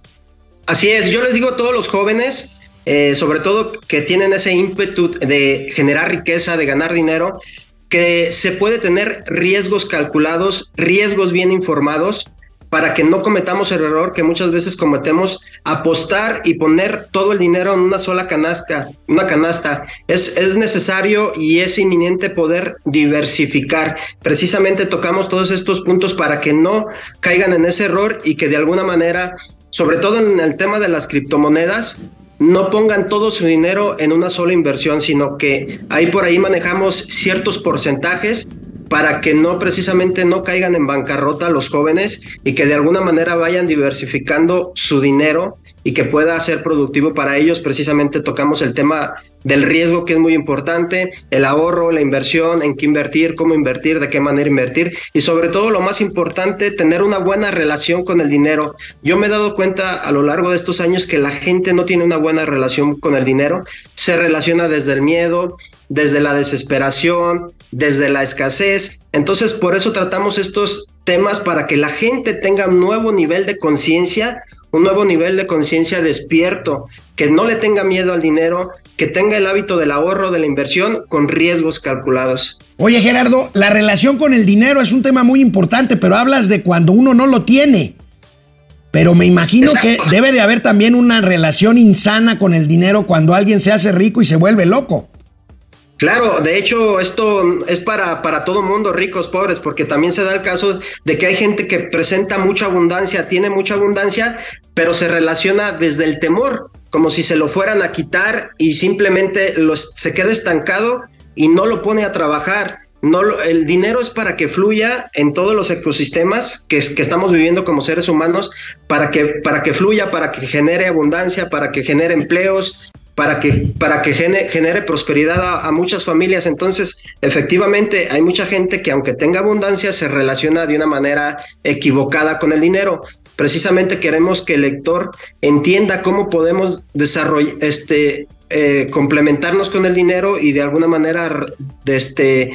Así es, yo les digo a todos los jóvenes, eh, sobre todo que tienen ese ímpetu de generar riqueza, de ganar dinero, que se puede tener riesgos calculados, riesgos bien informados, para que no cometamos el error que muchas veces cometemos, apostar y poner todo el dinero en una sola canasta, una canasta. Es, es necesario y es inminente poder diversificar. Precisamente tocamos todos estos puntos para que no caigan en ese error y que de alguna manera, sobre todo en el tema de las criptomonedas, no pongan todo su dinero en una sola inversión, sino que ahí por ahí manejamos ciertos porcentajes para que no precisamente no caigan en bancarrota los jóvenes y que de alguna manera vayan diversificando su dinero y que pueda ser productivo para ellos. Precisamente tocamos el tema del riesgo que es muy importante, el ahorro, la inversión, en qué invertir, cómo invertir, de qué manera invertir y sobre todo lo más importante, tener una buena relación con el dinero. Yo me he dado cuenta a lo largo de estos años que la gente no tiene una buena relación con el dinero, se relaciona desde el miedo, desde la desesperación, desde la escasez. Entonces, por eso tratamos estos temas para que la gente tenga un nuevo nivel de conciencia, un nuevo nivel de conciencia despierto, que no le tenga miedo al dinero, que tenga el hábito del ahorro, de la inversión, con riesgos calculados. Oye Gerardo, la relación con el dinero es un tema muy importante, pero hablas de cuando uno no lo tiene. Pero me imagino Exacto. que debe de haber también una relación insana con el dinero cuando alguien se hace rico y se vuelve loco. Claro, de hecho, esto es para, para todo mundo, ricos, pobres, porque también se da el caso de que hay gente que presenta mucha abundancia, tiene mucha abundancia, pero se relaciona desde el temor, como si se lo fueran a quitar y simplemente lo, se queda estancado y no lo pone a trabajar. No, lo- el dinero es para que fluya en todos los ecosistemas que, que estamos viviendo como seres humanos, para que, para que fluya, para que genere abundancia, para que genere empleos, para que, para que gene- genere prosperidad a, muchas familias. Entonces, efectivamente, hay mucha gente que aunque tenga abundancia, se relaciona de una manera equivocada con el dinero. Precisamente queremos que el lector entienda cómo podemos desarrollar, este, eh, complementarnos con el dinero y de alguna manera, este,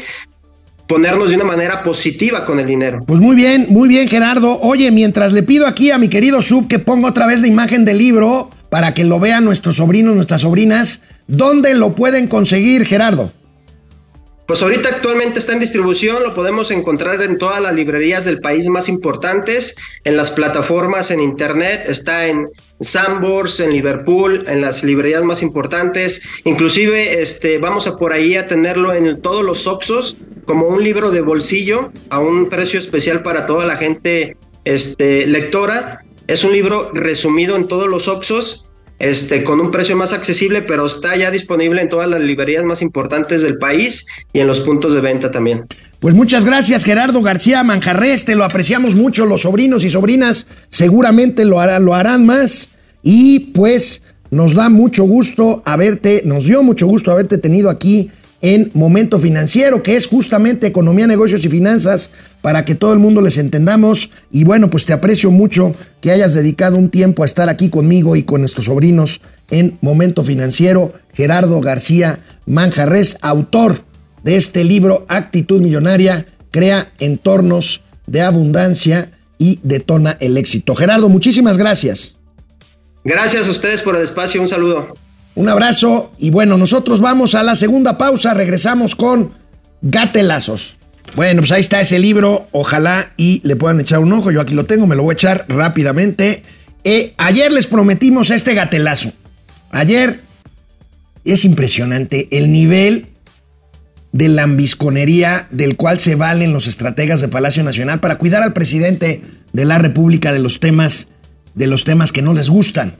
ponernos de una manera positiva con el dinero. Pues muy bien, muy bien, Gerardo. Oye, mientras le pido aquí a mi querido Sub que ponga otra vez la imagen del libro para que lo vean nuestros sobrinos, nuestras sobrinas, ¿dónde lo pueden conseguir, Gerardo? Pues ahorita actualmente está en distribución, lo podemos encontrar en todas las librerías del país más importantes, en las plataformas en internet, está en Sambors, en Liverpool, en las librerías más importantes, inclusive este vamos a por ahí a tenerlo en todos los Oxos como un libro de bolsillo a un precio especial para toda la gente este lectora. Es un libro resumido en todos los Oxos este, con un precio más accesible, pero está ya disponible en todas las librerías más importantes del país y en los puntos de venta también. Pues muchas gracias, Gerardo García Manjarres, te lo apreciamos mucho, los sobrinos y sobrinas seguramente lo, hará- lo harán más. Y pues nos da mucho gusto haberte, nos dio mucho gusto haberte tenido aquí en Momento Financiero, que es justamente economía, negocios y finanzas para que todo el mundo les entendamos. Y bueno, pues te aprecio mucho que hayas dedicado un tiempo a estar aquí conmigo y con nuestros sobrinos en Momento Financiero. Gerardo García Manjarres, autor de este libro Actitud Millonaria, crea entornos de abundancia y detona el éxito. Gerardo, muchísimas gracias. Gracias a ustedes por el espacio, un saludo. Un abrazo y bueno, nosotros vamos a la segunda pausa, regresamos con Gatelazos. Bueno, pues ahí está ese libro, ojalá y le puedan echar un ojo, yo aquí lo tengo, me lo voy a echar rápidamente. Eh, ayer les prometimos este gatelazo. Ayer es impresionante el nivel de lambisconería del cual se valen los estrategas de Palacio Nacional para cuidar al presidente de la República de los temas de los temas que no les gustan,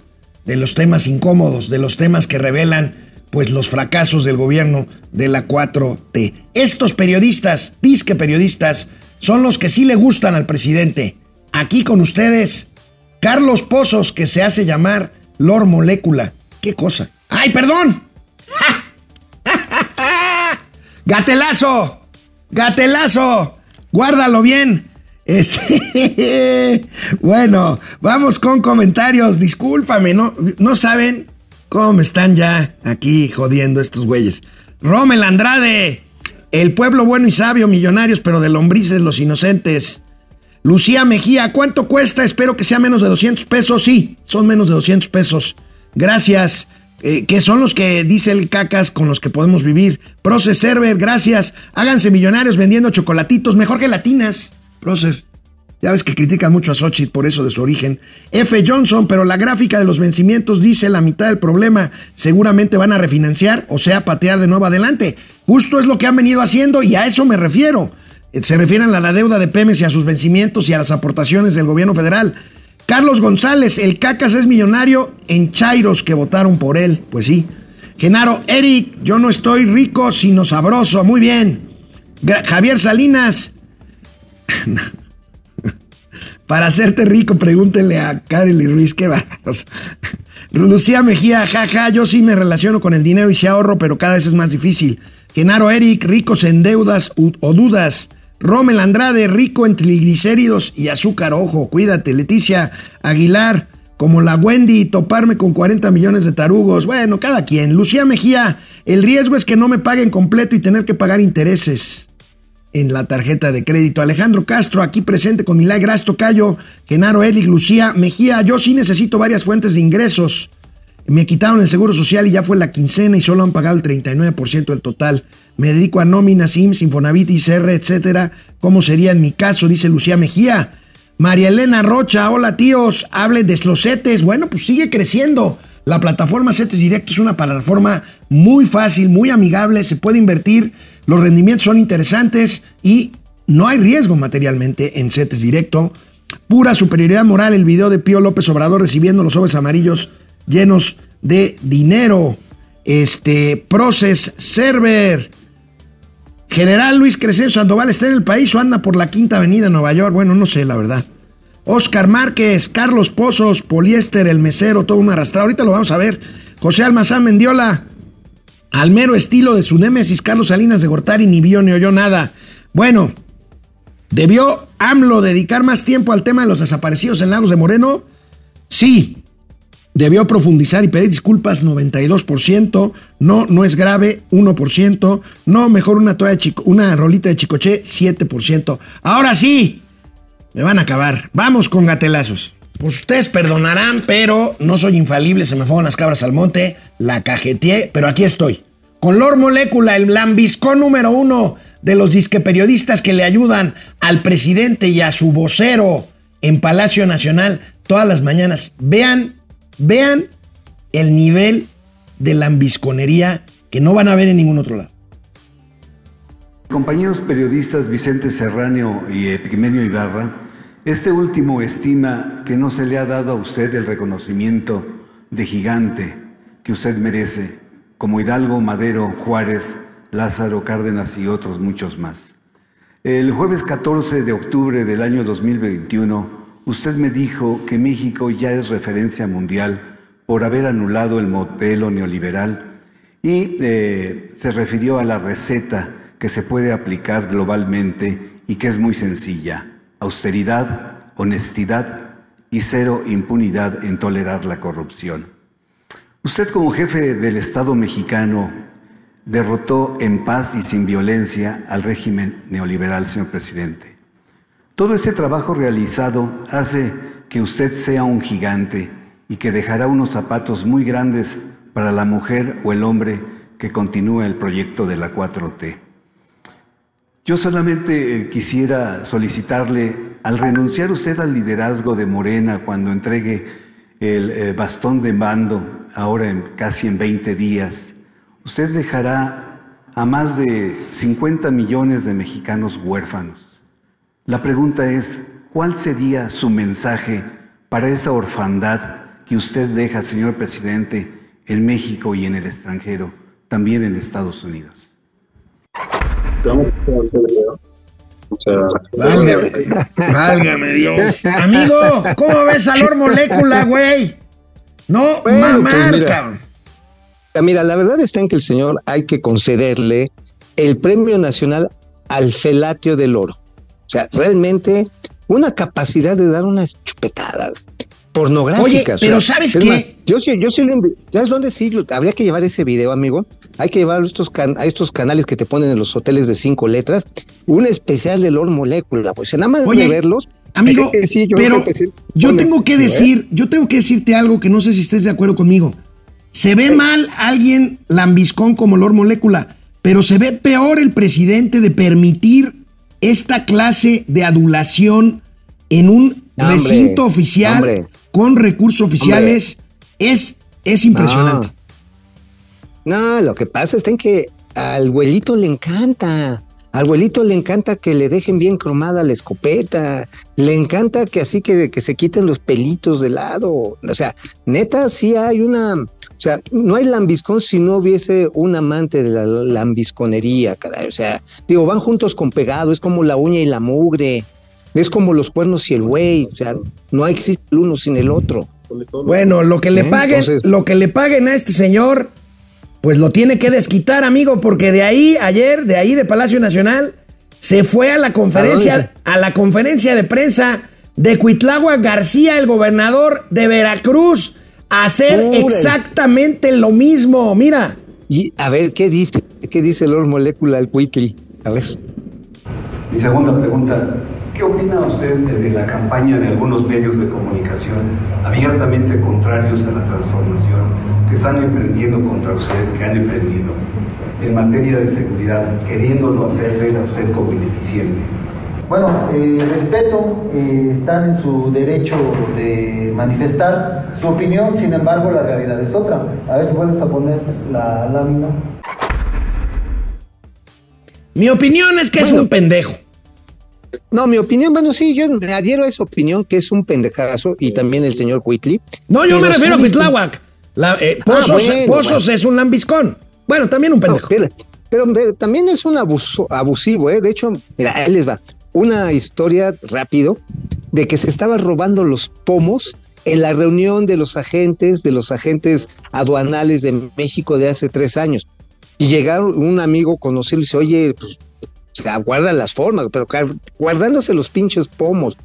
de los temas incómodos, de los temas que revelan pues los fracasos del gobierno de la 4T. Estos periodistas, disque periodistas, son los que sí le gustan al presidente. Aquí con ustedes, Carlos Pozos, que se hace llamar Lord Molécula. ¿Qué cosa? ¡Ay, perdón! *laughs* ¡Gatelazo! ¡Gatelazo! Guárdalo bien. *laughs* Bueno, vamos con comentarios. Discúlpame, ¿no, no saben cómo me están ya aquí jodiendo estos güeyes. Rommel Andrade, el pueblo bueno y sabio, millonarios, pero de lombrices los inocentes. Lucía Mejía, ¿cuánto cuesta? Espero que sea menos de 200 pesos. Sí, son menos de 200 pesos. Gracias. Eh, que son los que dice el cacas con los que podemos vivir. Proces Server, gracias. Háganse millonarios vendiendo chocolatitos, mejor gelatinas. Proces. Ya ves que critican mucho a Xochitl por eso de su origen. F. Johnson, pero la gráfica de los vencimientos dice la mitad del problema. Seguramente van a refinanciar, o sea, patear de nuevo adelante. Justo es lo que han venido haciendo y a eso me refiero. Eh, Se refieren a la deuda de Pemex y a sus vencimientos y a las aportaciones del gobierno federal. Carlos González, el cacas es millonario en Chairos que votaron por él. Pues sí. Genaro, Eric, yo no estoy rico, sino sabroso. Muy bien. Javier Salinas, *laughs* para hacerte rico, pregúntenle a Karel y Ruiz qué baratos. Lucía Mejía, jaja, yo sí me relaciono con el dinero y sí ahorro, pero cada vez es más difícil. Genaro Eric, ricos en deudas o dudas. Rommel Andrade, rico en triglicéridos y azúcar, ojo, cuídate. Leticia Aguilar, como la Wendy, toparme con 40 millones de tarugos. Bueno, cada quien. Lucía Mejía, el riesgo es que no me paguen completo y tener que pagar intereses en la tarjeta de crédito. Alejandro Castro, aquí presente con Milay Gras Tocayo, Genaro Eric, Lucía Mejía. Yo sí necesito varias fuentes de ingresos. Me quitaron el seguro social y ya fue la quincena y solo han pagado el 39% del total. Me dedico a nóminas, IMSS, Infonavit, ICR, etcétera. ¿Cómo sería en mi caso? Dice Lucía Mejía. María Elena Rocha, hola tíos, hable de los CETES. Bueno, pues sigue creciendo. La plataforma CETES Directo es una plataforma muy fácil, muy amigable, se puede invertir, los rendimientos son interesantes y no hay riesgo materialmente en CETES Directo. Pura superioridad moral, el video de Pío López Obrador recibiendo los sobres amarillos llenos de dinero. Este, Process Server. General Luis Crescencio Sandoval está en el país o anda por la Quinta Avenida de Nueva York. Bueno, no sé, la verdad. Oscar Márquez, Carlos Pozos, Poliéster, el mesero, todo un arrastrado. Ahorita lo vamos a ver. José Almazán Mendiola, al mero estilo de su némesis, Carlos Salinas de Gortari, ni vio ni oyó nada. Bueno, ¿debió AMLO dedicar más tiempo al tema de los desaparecidos en Lagos de Moreno? Sí. Debió profundizar y pedir disculpas 92%. No, no es grave 1%. No, mejor una, toalla de chico, una rolita de chicoche 7%. Ahora sí, me van a acabar. Vamos con gatelazos. Pues ustedes perdonarán, pero no soy infalible, se me fueron las cabras al monte, la cajeteé, pero aquí estoy. Con Lord Molécula, el lambiscón número uno de los disque periodistas que le ayudan al presidente y a su vocero en Palacio Nacional todas las mañanas. Vean, vean el nivel de lambisconería que no van a ver en ningún otro lado. Compañeros periodistas Vicente Serrano y Epigmenio Ibarra, este último estima que no se le ha dado a usted el reconocimiento de gigante que usted merece, como Hidalgo, Madero, Juárez, Lázaro Cárdenas y otros muchos más. El jueves 14 de octubre del año 2021, usted me dijo que México ya es referencia mundial por haber anulado el modelo neoliberal y eh, se refirió a la receta que se puede aplicar globalmente y que es muy sencilla. Austeridad, honestidad y cero impunidad en tolerar la corrupción. Usted como jefe del Estado mexicano derrotó en paz y sin violencia al régimen neoliberal, señor presidente. Todo este trabajo realizado hace que usted sea un gigante y que dejará unos zapatos muy grandes para la mujer o el hombre que continúe el proyecto de la 4T. Yo solamente eh, quisiera solicitarle, al renunciar usted al liderazgo de Morena cuando entregue el eh, bastón de mando, ahora casi en 20 días, usted dejará a más de 50 millones de mexicanos huérfanos. La pregunta es, ¿cuál sería su mensaje para esa orfandad que usted deja, señor presidente, en México y en el extranjero, también en Estados Unidos? Válgame, válgame Dios. Amigo, ¿cómo ves a Lord Molécula, güey? No, Bueno, mamar, pues mira. cabrón. Ah, Mira, la verdad está en que el señor hay que concederle el Premio Nacional al Felatio del Oro. O sea, realmente una capacidad de dar unas chupetadas pornográficas. Oye, o sea, pero ¿sabes es qué? más, yo yo sí lo invi- ¿Sabes dónde sí? habría que llevar ese video, amigo. Hay que llevar a estos, can- a estos canales que te ponen en los hoteles de cinco letras, un especial de Lord Molécula. Pues nada más Oye, de verlos. Amigo, sí, yo pero sí. yo tengo que ¿eh? decir, yo tengo que decirte algo que no sé si estés de acuerdo conmigo. Se ve mal alguien lambiscón como Lord Molécula, pero se ve peor el presidente de permitir esta clase de adulación en un Hombre, recinto oficial hombre. con recursos oficiales. Es, es impresionante. No, lo que pasa es que al abuelito le encanta. Al abuelito le encanta que le dejen bien cromada la escopeta. Le encanta que así que, que se quiten los pelitos de lado. O sea, neta, sí hay una. O sea, no hay lambiscón si no hubiese un amante de la lambisconería, caray. O sea, digo, van juntos con pegado, es como la uña y la mugre. Es como los cuernos y el buey. O sea, no existe el uno sin el otro. Bueno, lo que le ¿Eh? paguen, Entonces- lo que le paguen a este señor, pues lo tiene que desquitar, amigo, porque de ahí, ayer, de ahí de Palacio Nacional, se fue a la ¿A conferencia, a la conferencia de prensa de Cuitlagua García, el gobernador de Veracruz, a hacer exactamente lo mismo. Mira, Y a ver, ¿qué dice? ¿Qué dice Lord Molecula al Cuitli? A ver. Mi segunda pregunta, ¿qué opina usted de, la campaña de algunos medios de comunicación abiertamente contrarios a la transformación que están emprendiendo contra usted, que han emprendido en materia de seguridad, queriéndolo hacer ver a usted como ineficiente? Bueno, eh, respeto, eh, están en su derecho de manifestar su opinión, sin embargo la realidad es otra. A ver si vuelves a poner la lámina. Mi opinión es que es un pendejo. No, mi opinión, bueno, sí, yo me adhiero a esa opinión que es un pendejazo y también el señor Whitley. No, yo me refiero a Cuitláhuac. La, eh, Pozos, Ah, bueno, Pozos bueno. es un lambiscón. Bueno, también un pendejo. pero, pero, pero también es un abuso, abusivo, ¿eh? De hecho, mira, ahí les va. Una historia rápido de que se estaba robando los pomos en la reunión de los agentes, de los agentes aduanales de México de hace tres años. Y llegaron un amigo conocido y dice, oye, pues, sea, guarda las formas, pero guardándose los pinches pomos.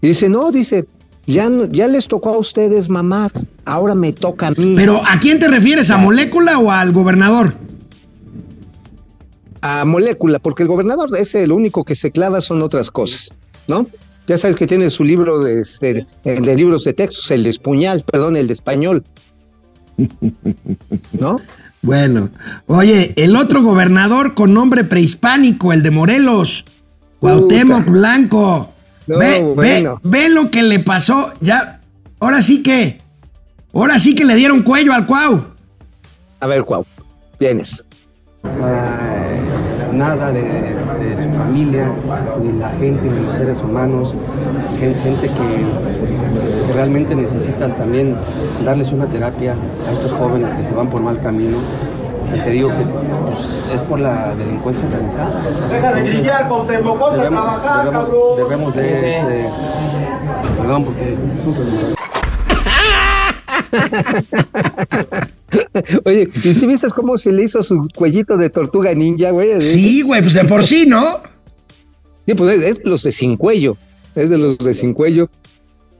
Y dice, no, dice, ya, ya les tocó a ustedes mamar, ahora me toca a mí. Pero ¿a quién te refieres? ¿A molécula o al gobernador? a molécula, porque el gobernador es el único que se clava son otras cosas, ¿no? Ya sabes que tiene su libro de, este, el de libros de textos, el de Espuñal, perdón, el de español. ¿No? Bueno, oye, el otro gobernador con nombre prehispánico, el de Morelos, Cuauhtémoc Puta. Blanco. No, ve, bueno. ve, ve lo que le pasó. Ya, ahora sí que, ahora sí que le dieron cuello al Cuau. A ver, Cuau, vienes. Nada de, de su familia, ni la gente, ni los seres humanos, gente, gente que realmente necesitas también darles una terapia a estos jóvenes que se van por mal camino. Y te digo que pues, es por la delincuencia organizada. Entonces, debemos, debemos, debemos de este, perdón porque *laughs* Oye, ¿y si viste cómo se le hizo su cuellito de tortuga ninja, güey? Sí, güey, pues de por sí, ¿no? Sí, pues es, es de los de sin cuello, es de los de sin cuello.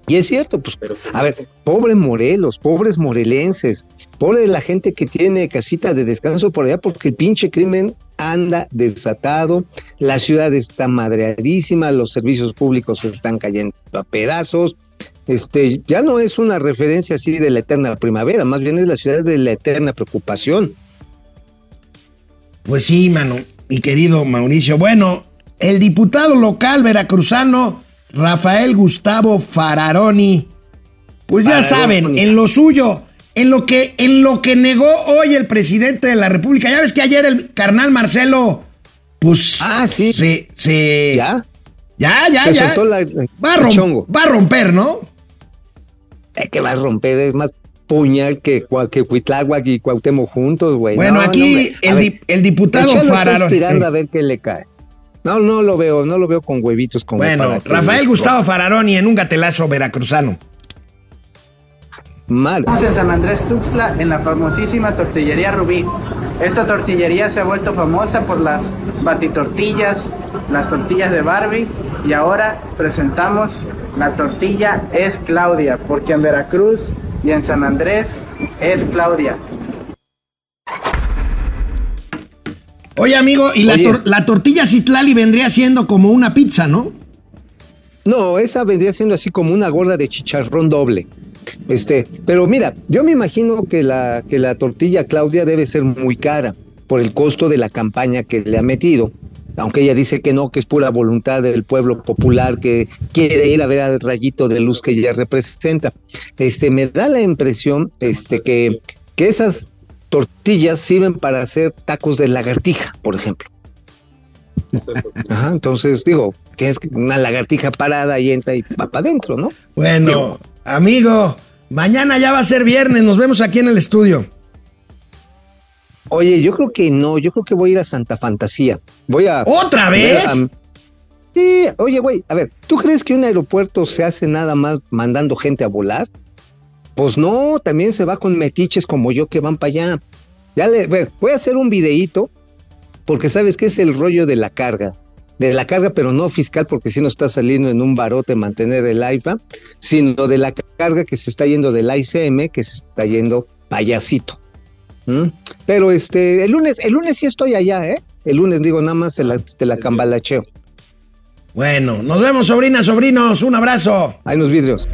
Y es cierto, pues, a ver, pobre Morelos, pobres morelenses, pobre la gente que tiene casita de descanso por allá porque el pinche crimen anda desatado, la ciudad está madreadísima, los servicios públicos se están cayendo a pedazos. Este, ya no es una referencia así de la eterna primavera, más bien es la ciudad de la eterna preocupación. Pues sí, mano, mi querido Mauricio. Bueno, el diputado local veracruzano Rafael Gustavo Fararoni, pues ya Fararoni. saben, en lo suyo, en lo que en lo que negó hoy el presidente de la República. Ya ves que ayer el carnal Marcelo pues Ah, sí. se se ¿Ya? ya ya Se ya soltó la- va, a chongo. va a romper, ¿no? Eh, que va a romper, es más puñal que, que Cuitláhuac y Cuauhtémoc juntos, güey. Bueno, No, no, aquí el, diputado Fararoni. estirando eh, a ver qué le cae. No, no lo veo, no lo veo con huevitos como bueno, para que- Rafael Gustavo Fararoni en un gatelazo veracruzano. Mal. Estamos en San Andrés Tuxtla, en la famosísima tortillería Rubí. Esta tortillería se ha vuelto famosa por las batitortillas, las tortillas de Barbie y ahora presentamos la tortilla es Claudia, porque en Veracruz y en San Andrés es Claudia. Oye, amigo, y la, Oye. tor- la tortilla Citlali vendría siendo como una pizza, ¿no? No, esa vendría siendo así como una gorda de chicharrón doble. Este, pero mira, yo me imagino que la, que la tortilla Claudia debe ser muy cara por el costo de la campaña que le ha metido. Aunque ella dice que no, que es pura voluntad del pueblo popular que quiere ir a ver al rayito de luz que ella representa. Este, me da la impresión este, que, que esas tortillas sirven para hacer tacos de lagartija, por ejemplo. Ajá, entonces digo, que es una lagartija parada y entra y va para adentro, ¿no? Bueno, amigo, mañana ya va a ser viernes, nos vemos aquí en el estudio. Oye, yo creo que no, yo creo que voy a ir a Santa Fantasía. Voy a. ¿Otra vez? a- sí, oye, güey, a ver, ¿tú crees que un aeropuerto se hace nada más mandando gente a volar? Pues no, también se va con metiches como yo que van para allá. Ya le, ver, voy a hacer un videíto, porque sabes que es el rollo de la carga. De la carga, pero no fiscal, porque si no está saliendo en un barote mantener el AIFA, sino de la carga que se está yendo del ICM, que se está yendo payasito. ¿Mm? Pero este, el lunes, el lunes sí estoy allá, ¿eh? El lunes digo, nada más te la, te la cambalacheo. Bueno, nos vemos, sobrinas, sobrinos, un abrazo. Hay unos vidrios.